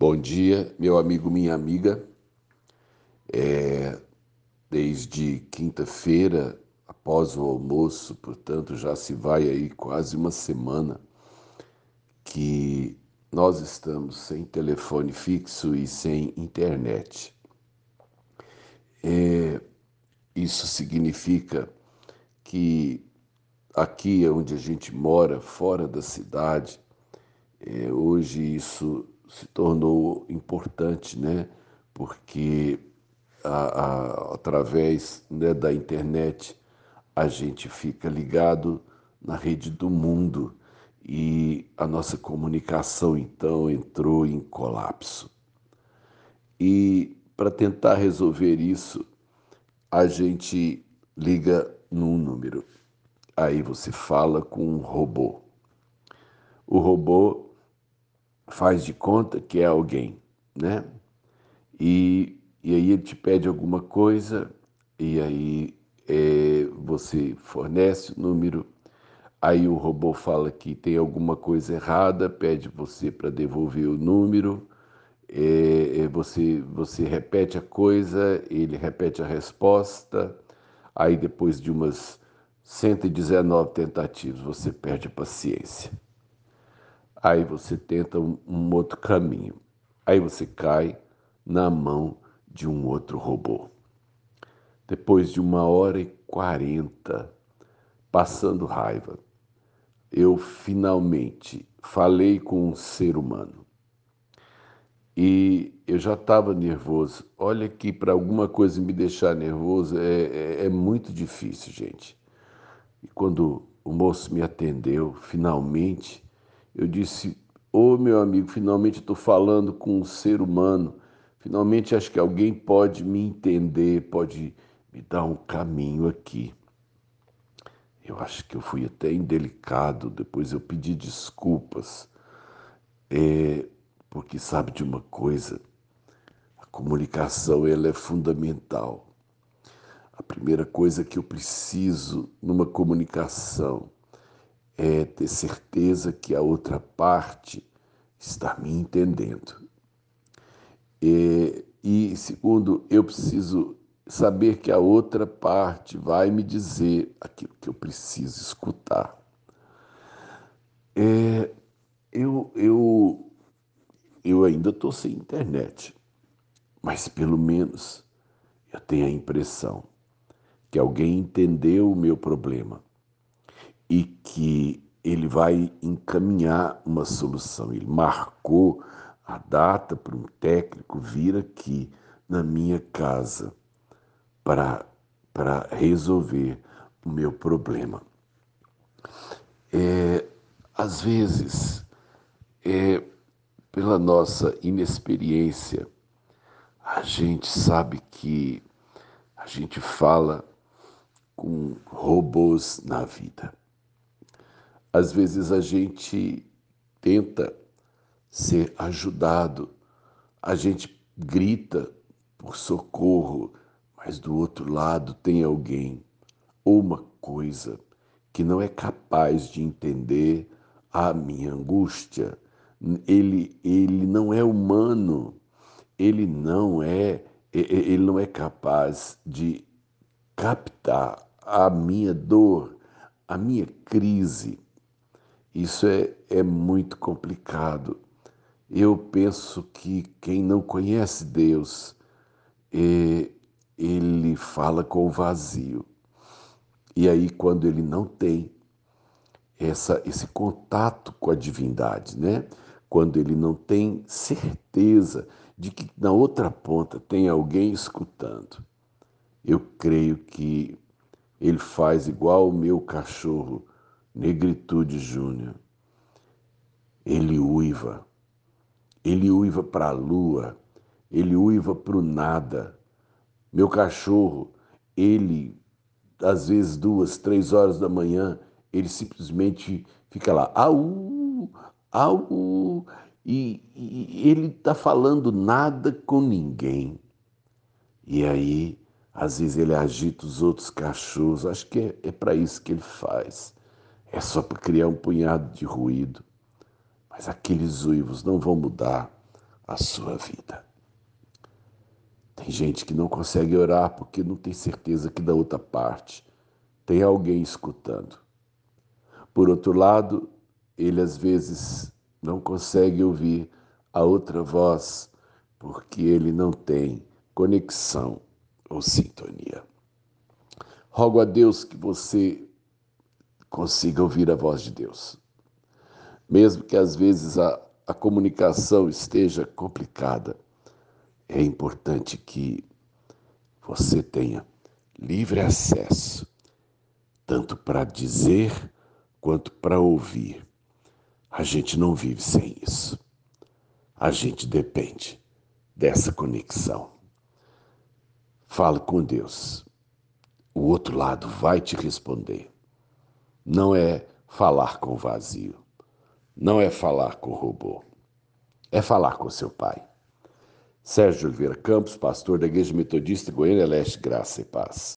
Bom dia, meu amigo, minha amiga. É, desde quinta-feira, após o almoço, portanto, já se vai aí quase uma semana que nós estamos sem telefone fixo e sem internet. É, isso significa que aqui onde a gente mora, fora da cidade, é, hoje isso se tornou importante, né? Porque a, a, através né, da internet a gente fica ligado na rede do mundo e a nossa comunicação então entrou em colapso. E para tentar resolver isso, a gente liga num número. Aí você fala com um robô. O robô faz de conta que é alguém, né? E, e aí ele te pede alguma coisa, e aí é, você fornece o número, aí o robô fala que tem alguma coisa errada, pede você para devolver o número, é, é, você, você repete a coisa, ele repete a resposta, aí depois de umas 119 tentativas você perde a paciência. Aí você tenta um, um outro caminho. Aí você cai na mão de um outro robô. Depois de uma hora e quarenta, passando raiva, eu finalmente falei com um ser humano. E eu já estava nervoso. Olha que para alguma coisa me deixar nervoso é, é, é muito difícil, gente. E quando o moço me atendeu, finalmente, eu disse: Ô oh, meu amigo, finalmente estou falando com um ser humano. Finalmente acho que alguém pode me entender, pode me dar um caminho aqui. Eu acho que eu fui até indelicado, depois eu pedi desculpas. É, porque sabe de uma coisa, a comunicação ela é fundamental. A primeira coisa que eu preciso numa comunicação é ter certeza que a outra parte está me entendendo. E, e segundo, eu preciso saber que a outra parte vai me dizer aquilo que eu preciso escutar. É, eu, eu, eu ainda estou sem internet, mas pelo menos eu tenho a impressão que alguém entendeu o meu problema e que ele vai encaminhar uma solução. Ele marcou a data para um técnico vir aqui na minha casa para, para resolver o meu problema. É, às vezes, é, pela nossa inexperiência, a gente sabe que a gente fala com robôs na vida. Às vezes a gente tenta ser ajudado, a gente grita por socorro, mas do outro lado tem alguém ou uma coisa que não é capaz de entender a minha angústia. Ele, ele não é humano, ele não é, ele não é capaz de captar a minha dor, a minha crise. Isso é, é muito complicado. Eu penso que quem não conhece Deus, é, ele fala com o vazio. E aí, quando ele não tem essa, esse contato com a divindade, né? quando ele não tem certeza de que na outra ponta tem alguém escutando, eu creio que ele faz igual o meu cachorro Negritude Júnior. Ele uiva. Ele uiva para a lua. Ele uiva para o nada. Meu cachorro, ele, às vezes duas, três horas da manhã, ele simplesmente fica lá, au, au, e, e ele está falando nada com ninguém. E aí, às vezes ele agita os outros cachorros, acho que é, é para isso que ele faz é só para criar um punhado de ruído. Mas aqueles uivos não vão mudar a sua vida. Tem gente que não consegue orar porque não tem certeza que da outra parte tem alguém escutando. Por outro lado, ele às vezes não consegue ouvir a outra voz porque ele não tem conexão ou sintonia. Rogo a Deus que você consiga ouvir a voz de Deus. Mesmo que às vezes a, a comunicação esteja complicada, é importante que você tenha livre acesso, tanto para dizer quanto para ouvir. A gente não vive sem isso. A gente depende dessa conexão. Fale com Deus. O outro lado vai te responder. Não é falar com vazio. Não é falar com robô. É falar com seu pai. Sérgio Oliveira Campos, pastor da Igreja Metodista Goiânia Leste, Graça e Paz.